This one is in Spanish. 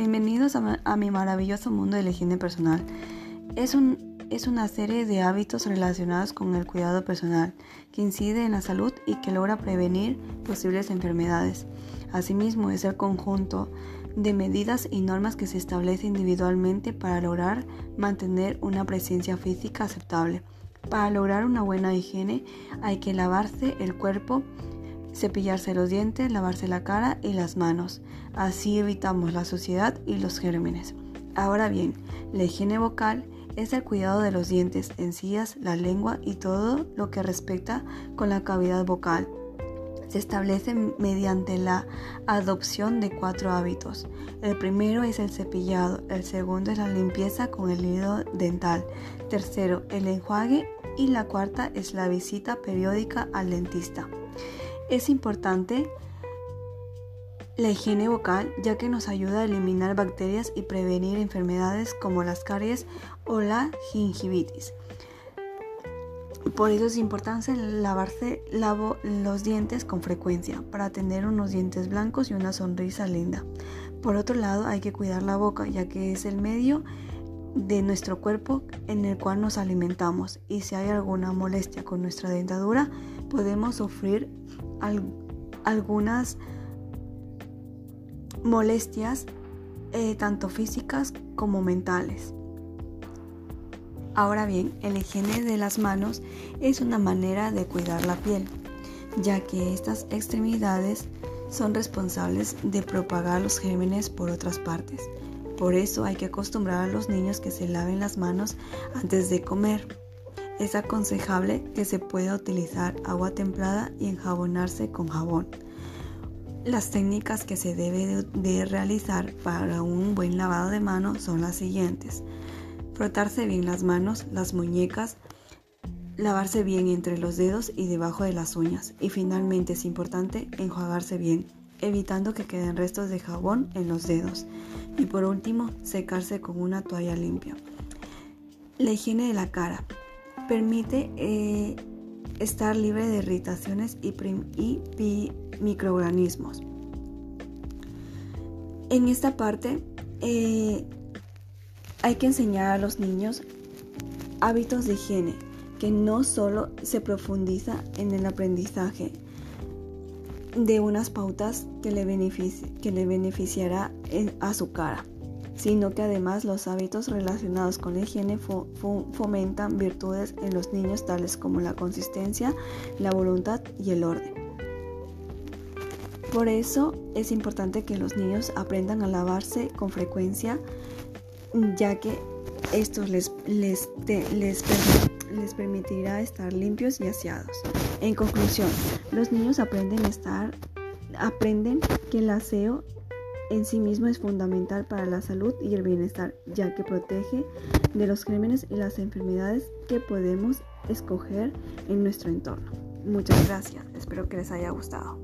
bienvenidos a, mi maravilloso mundo de la higiene personal. Es, un, es una serie de hábitos relacionados con el cuidado personal que incide en la salud y que logra prevenir posibles enfermedades. Asimismo, es el conjunto de medidas y normas que se establece individualmente para lograr mantener una presencia física aceptable. Para lograr una buena higiene hay que lavarse el cuerpo cepillarse los dientes, lavarse la cara y las manos. Así evitamos la suciedad y los gérmenes. Ahora bien, la higiene vocal es el cuidado de los dientes, encías, la lengua y todo lo que respecta con la cavidad vocal. Se establece mediante la adopción de cuatro hábitos. El primero es el cepillado, el segundo es la limpieza con el hilo dental, tercero el enjuague y la cuarta es la visita periódica al dentista. Es importante la higiene vocal ya que nos ayuda a eliminar bacterias y prevenir enfermedades como las caries o la gingivitis. Por eso es importante lavarse los dientes con frecuencia para tener unos dientes blancos y una sonrisa linda. Por otro lado, hay que cuidar la boca ya que es el medio de nuestro cuerpo en el cual nos alimentamos y si hay alguna molestia con nuestra dentadura podemos sufrir algunas molestias eh, tanto físicas como mentales. Ahora bien, el higiene de las manos es una manera de cuidar la piel, ya que estas extremidades son responsables de propagar los gérmenes por otras partes. Por eso hay que acostumbrar a los niños que se laven las manos antes de comer. Es aconsejable que se pueda utilizar agua templada y enjabonarse con jabón. Las técnicas que se debe de realizar para un buen lavado de manos son las siguientes. Frotarse bien las manos, las muñecas, lavarse bien entre los dedos y debajo de las uñas. Y finalmente es importante enjuagarse bien, evitando que queden restos de jabón en los dedos. Y por último, secarse con una toalla limpia. La higiene de la cara permite eh, estar libre de irritaciones y, microorganismos. En esta parte eh, hay que enseñar a los niños hábitos de higiene, que no solo se profundiza en el aprendizaje de unas pautas que le, que le beneficiará a su cara, sino que además los hábitos relacionados con la higiene fomentan virtudes en los niños tales como la consistencia, la voluntad y el orden. Por eso es importante que los niños aprendan a lavarse con frecuencia, ya que esto les, les, les, les permitirá estar limpios y aseados. En conclusión, los niños aprenden, estar, aprenden que el aseo en sí mismo es fundamental para la salud y el bienestar, ya que protege de los crímenes y las enfermedades que podemos escoger en nuestro entorno. Muchas gracias, espero que les haya gustado.